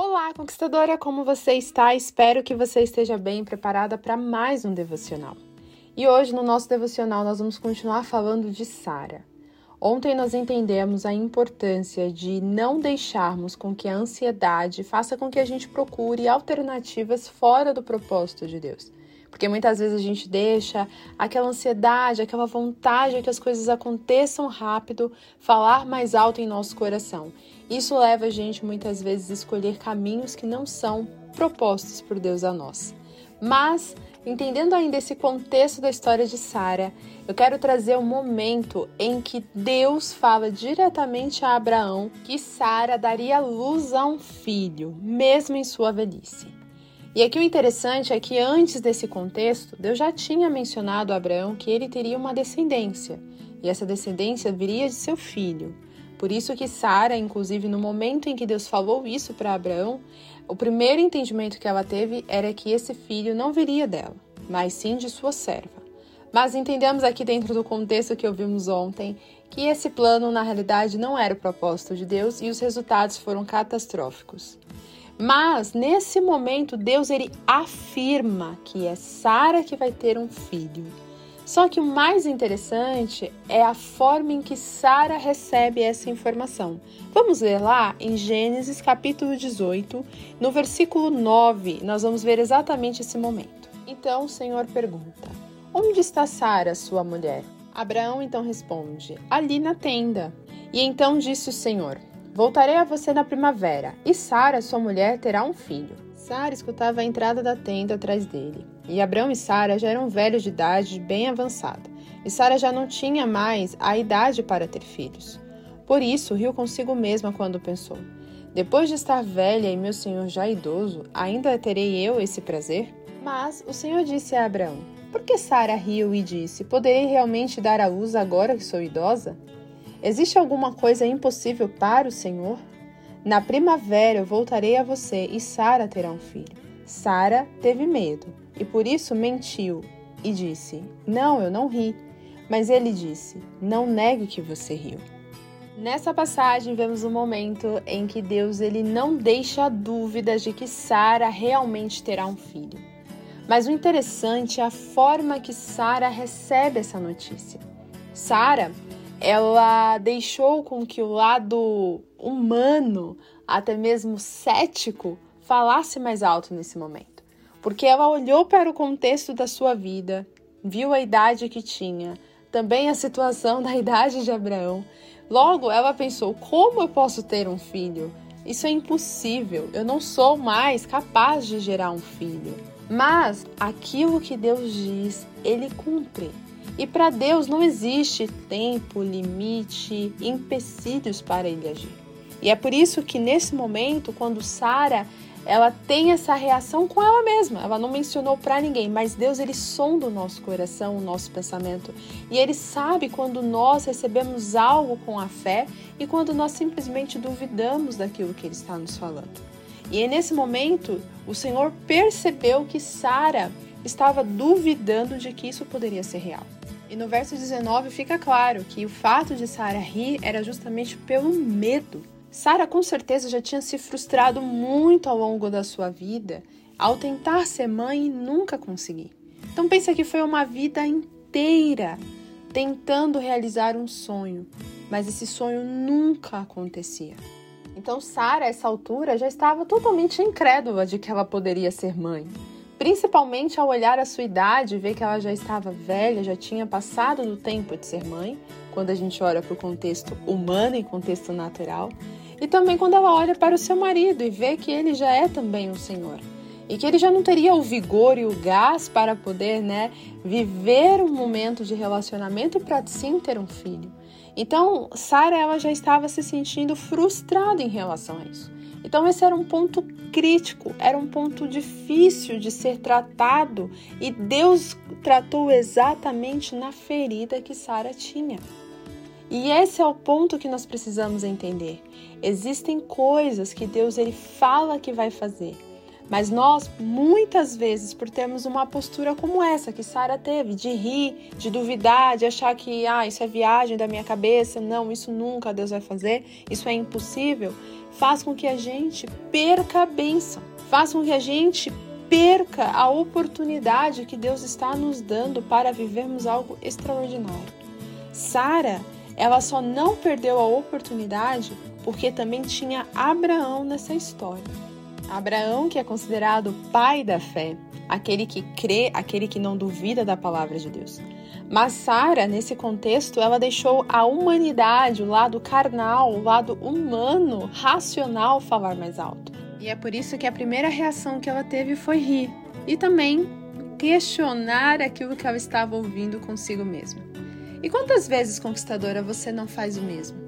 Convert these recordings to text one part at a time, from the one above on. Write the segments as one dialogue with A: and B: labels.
A: Olá, conquistadora, como você está? Espero que você esteja bem preparada para mais um devocional. E hoje, no nosso devocional, nós vamos continuar falando de Sara. Ontem nós entendemos a importância de não deixarmos com que a ansiedade faça com que a gente procure alternativas fora do propósito de Deus. Porque muitas vezes a gente deixa aquela ansiedade, aquela vontade de que as coisas aconteçam rápido, falar mais alto em nosso coração. Isso leva a gente muitas vezes a escolher caminhos que não são propostos por Deus a nós. Mas, entendendo ainda esse contexto da história de Sara, eu quero trazer um momento em que Deus fala diretamente a Abraão que Sara daria luz a um filho, mesmo em sua velhice. E aqui o interessante é que antes desse contexto, Deus já tinha mencionado a Abraão que ele teria uma descendência, e essa descendência viria de seu filho. Por isso que Sara, inclusive no momento em que Deus falou isso para Abraão, o primeiro entendimento que ela teve era que esse filho não viria dela, mas sim de sua serva. Mas entendemos aqui dentro do contexto que ouvimos ontem que esse plano na realidade não era o propósito de Deus e os resultados foram catastróficos. Mas nesse momento Deus ele afirma que é Sara que vai ter um filho. Só que o mais interessante é a forma em que Sara recebe essa informação. Vamos ler lá em Gênesis capítulo 18, no versículo 9, nós vamos ver exatamente esse momento. Então o Senhor pergunta: Onde está Sara, sua mulher? Abraão então responde: Ali na tenda. E então disse o Senhor: Voltarei a você na primavera, e Sara, sua mulher, terá um filho. Sara escutava a entrada da tenda atrás dele. E Abraão e Sara já eram velhos de idade bem avançada, e Sara já não tinha mais a idade para ter filhos. Por isso, riu consigo mesma quando pensou: Depois de estar velha e meu senhor já idoso, ainda terei eu esse prazer? Mas o Senhor disse a Abraão: Por que Sara riu e disse: Poderei realmente dar à luz agora que sou idosa? Existe alguma coisa impossível para o Senhor? Na primavera eu voltarei a você e Sara terá um filho. Sara teve medo e por isso mentiu e disse: Não, eu não ri. Mas ele disse: Não negue que você riu. Nessa passagem vemos um momento em que Deus ele não deixa dúvidas de que Sara realmente terá um filho. Mas o interessante é a forma que Sara recebe essa notícia. Sara, ela deixou com que o lado humano, até mesmo cético, falasse mais alto nesse momento porque ela olhou para o contexto da sua vida, viu a idade que tinha, também a situação da idade de Abraão. Logo, ela pensou: como eu posso ter um filho? Isso é impossível, eu não sou mais capaz de gerar um filho. Mas aquilo que Deus diz, ele cumpre. E para Deus não existe tempo, limite, empecilhos para ele agir. E é por isso que nesse momento, quando Sara ela tem essa reação com ela mesma. Ela não mencionou para ninguém, mas Deus ele sonda o nosso coração, o nosso pensamento, e ele sabe quando nós recebemos algo com a fé e quando nós simplesmente duvidamos daquilo que ele está nos falando. E nesse momento, o Senhor percebeu que Sara estava duvidando de que isso poderia ser real. E no verso 19 fica claro que o fato de Sara rir era justamente pelo medo Sara com certeza já tinha se frustrado muito ao longo da sua vida ao tentar ser mãe e nunca conseguir. Então pensa que foi uma vida inteira tentando realizar um sonho, mas esse sonho nunca acontecia. Então Sara, essa altura, já estava totalmente incrédula de que ela poderia ser mãe. Principalmente ao olhar a sua idade e ver que ela já estava velha, já tinha passado do tempo de ser mãe, quando a gente olha para o contexto humano e contexto natural. E também quando ela olha para o seu marido e vê que ele já é também um senhor. E que ele já não teria o vigor e o gás para poder, né, viver um momento de relacionamento para sim ter um filho. Então, Sara ela já estava se sentindo frustrada em relação a isso. Então, esse era um ponto crítico, era um ponto difícil de ser tratado e Deus tratou exatamente na ferida que Sara tinha. E esse é o ponto que nós precisamos entender. Existem coisas que Deus ele fala que vai fazer, Mas nós, muitas vezes, por termos uma postura como essa que Sara teve, de rir, de duvidar, de achar que ah, isso é viagem da minha cabeça, não, isso nunca Deus vai fazer, isso é impossível, faz com que a gente perca a bênção, faz com que a gente perca a oportunidade que Deus está nos dando para vivermos algo extraordinário. Sara, ela só não perdeu a oportunidade porque também tinha Abraão nessa história. Abraão, que é considerado pai da fé, aquele que crê, aquele que não duvida da palavra de Deus. Mas Sara, nesse contexto, ela deixou a humanidade, o lado carnal, o lado humano, racional falar mais alto. E é por isso que a primeira reação que ela teve foi rir e também questionar aquilo que ela estava ouvindo consigo mesma. E quantas vezes, conquistadora, você não faz o mesmo?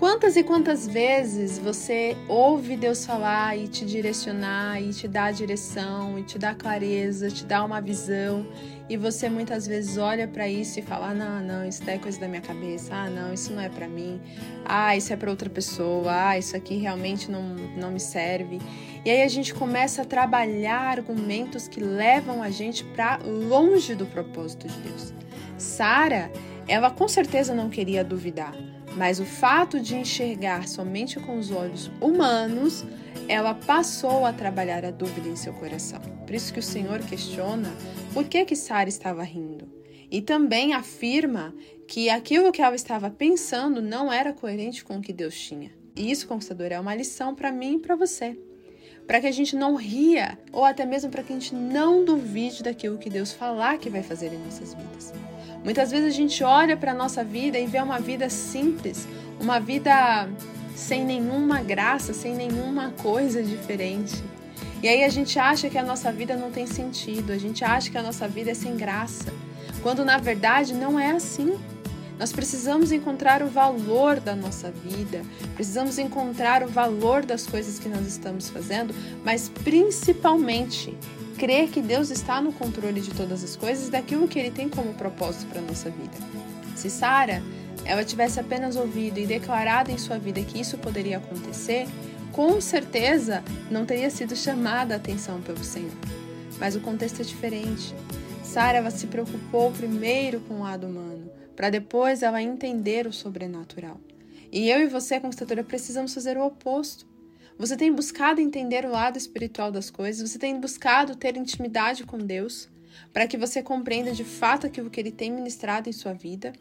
A: Quantas e quantas vezes você ouve Deus falar e te direcionar e te dar direção e te dar clareza, te dar uma visão e você muitas vezes olha para isso e fala: ah, "Não, não, isso é coisa da minha cabeça. Ah, não, isso não é para mim. Ah, isso é para outra pessoa. Ah, isso aqui realmente não não me serve". E aí a gente começa a trabalhar argumentos que levam a gente para longe do propósito de Deus. Sara, ela com certeza não queria duvidar mas o fato de enxergar somente com os olhos humanos, ela passou a trabalhar a dúvida em seu coração. Por isso que o Senhor questiona por que que Sara estava rindo. E também afirma que aquilo que ela estava pensando não era coerente com o que Deus tinha. E isso, conquistador, é uma lição para mim e para você. Para que a gente não ria, ou até mesmo para que a gente não duvide daquilo que Deus falar que vai fazer em nossas vidas. Muitas vezes a gente olha para a nossa vida e vê uma vida simples, uma vida sem nenhuma graça, sem nenhuma coisa diferente. E aí a gente acha que a nossa vida não tem sentido, a gente acha que a nossa vida é sem graça, quando na verdade não é assim. Nós precisamos encontrar o valor da nossa vida, precisamos encontrar o valor das coisas que nós estamos fazendo, mas principalmente crer que Deus está no controle de todas as coisas e daquilo que Ele tem como propósito para a nossa vida. Se Sara ela tivesse apenas ouvido e declarado em sua vida que isso poderia acontecer, com certeza não teria sido chamada a atenção pelo Senhor. Mas o contexto é diferente. Sara se preocupou primeiro com o lado humano, para depois ela entender o sobrenatural. E eu e você, conquistadora, precisamos fazer o oposto. Você tem buscado entender o lado espiritual das coisas? Você tem buscado ter intimidade com Deus para que você compreenda de fato aquilo que Ele tem ministrado em sua vida?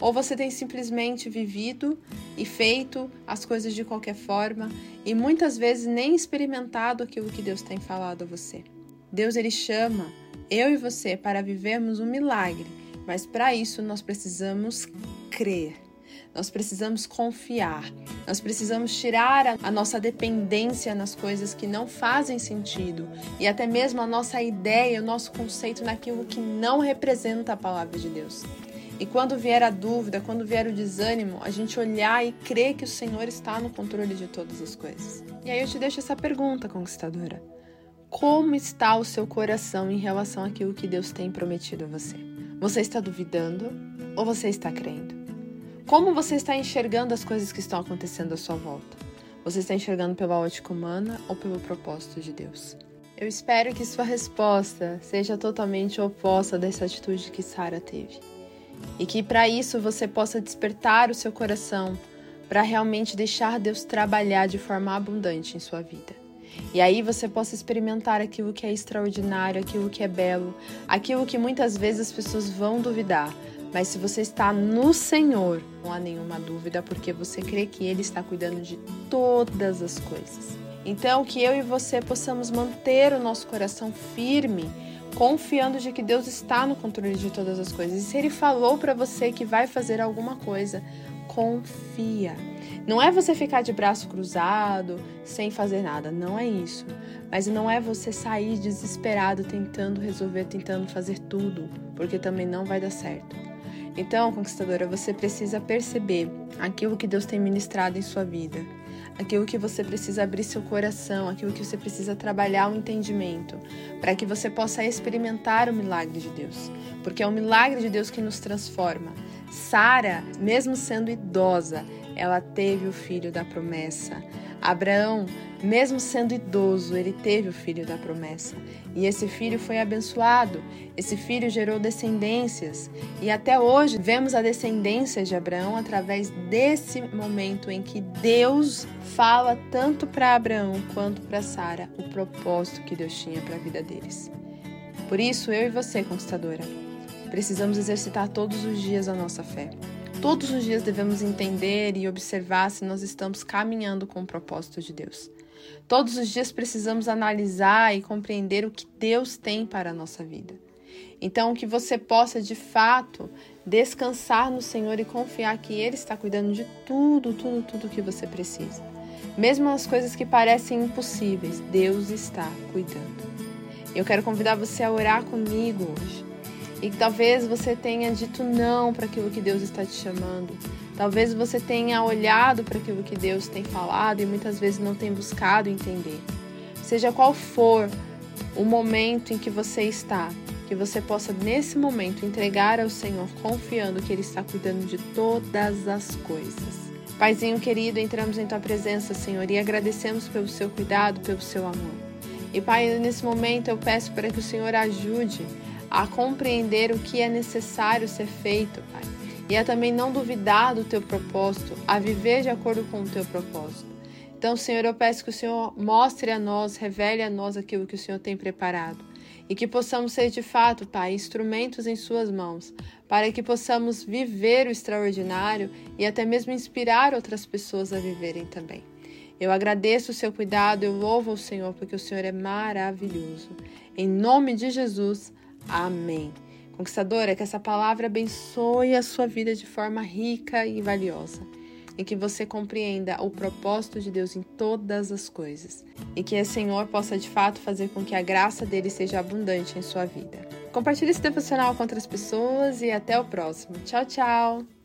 A: Ou você tem simplesmente vivido e feito as coisas de qualquer forma e muitas vezes nem experimentado aquilo que Deus tem falado a você? Deus ele chama eu e você para vivermos um milagre, mas para isso nós precisamos crer. Nós precisamos confiar, nós precisamos tirar a nossa dependência nas coisas que não fazem sentido e até mesmo a nossa ideia, o nosso conceito naquilo que não representa a palavra de Deus. E quando vier a dúvida, quando vier o desânimo, a gente olhar e crer que o Senhor está no controle de todas as coisas. E aí eu te deixo essa pergunta, conquistadora: Como está o seu coração em relação àquilo que Deus tem prometido a você? Você está duvidando ou você está crendo? Como você está enxergando as coisas que estão acontecendo à sua volta? Você está enxergando pela ótica humana ou pelo propósito de Deus? Eu espero que sua resposta seja totalmente oposta dessa atitude que Sara teve. E que para isso você possa despertar o seu coração para realmente deixar Deus trabalhar de forma abundante em sua vida. E aí você possa experimentar aquilo que é extraordinário, aquilo que é belo, aquilo que muitas vezes as pessoas vão duvidar, mas se você está no Senhor, não há nenhuma dúvida, porque você crê que Ele está cuidando de todas as coisas. Então, que eu e você possamos manter o nosso coração firme, confiando de que Deus está no controle de todas as coisas. E se Ele falou para você que vai fazer alguma coisa, confia. Não é você ficar de braço cruzado, sem fazer nada, não é isso. Mas não é você sair desesperado tentando resolver, tentando fazer tudo, porque também não vai dar certo. Então, conquistadora, você precisa perceber aquilo que Deus tem ministrado em sua vida, aquilo que você precisa abrir seu coração, aquilo que você precisa trabalhar o entendimento, para que você possa experimentar o milagre de Deus, porque é o milagre de Deus que nos transforma. Sara, mesmo sendo idosa, ela teve o filho da promessa. Abraão, mesmo sendo idoso, ele teve o filho da promessa. E esse filho foi abençoado. Esse filho gerou descendências. E até hoje vemos a descendência de Abraão através desse momento em que Deus fala tanto para Abraão quanto para Sara o propósito que Deus tinha para a vida deles. Por isso, eu e você, conquistadora, precisamos exercitar todos os dias a nossa fé. Todos os dias devemos entender e observar se nós estamos caminhando com o propósito de Deus. Todos os dias precisamos analisar e compreender o que Deus tem para a nossa vida. Então, que você possa de fato descansar no Senhor e confiar que Ele está cuidando de tudo, tudo, tudo que você precisa. Mesmo as coisas que parecem impossíveis, Deus está cuidando. Eu quero convidar você a orar comigo hoje. E talvez você tenha dito não para aquilo que Deus está te chamando. Talvez você tenha olhado para aquilo que Deus tem falado e muitas vezes não tem buscado entender. Seja qual for o momento em que você está, que você possa nesse momento entregar ao Senhor, confiando que Ele está cuidando de todas as coisas. Paizinho querido, entramos em tua presença, Senhor, e agradecemos pelo seu cuidado, pelo seu amor. E Pai, nesse momento eu peço para que o Senhor ajude a compreender o que é necessário ser feito, Pai. E a também não duvidar do teu propósito, a viver de acordo com o teu propósito. Então, Senhor, eu peço que o Senhor mostre a nós, revele a nós aquilo que o Senhor tem preparado. E que possamos ser de fato, Pai, instrumentos em Suas mãos, para que possamos viver o extraordinário e até mesmo inspirar outras pessoas a viverem também. Eu agradeço o seu cuidado, eu louvo o Senhor, porque o Senhor é maravilhoso. Em nome de Jesus, Amém. Conquistadora, que essa palavra abençoe a sua vida de forma rica e valiosa. E que você compreenda o propósito de Deus em todas as coisas. E que o Senhor possa de fato fazer com que a graça dele seja abundante em sua vida. Compartilhe esse devocional com outras pessoas e até o próximo. Tchau, tchau!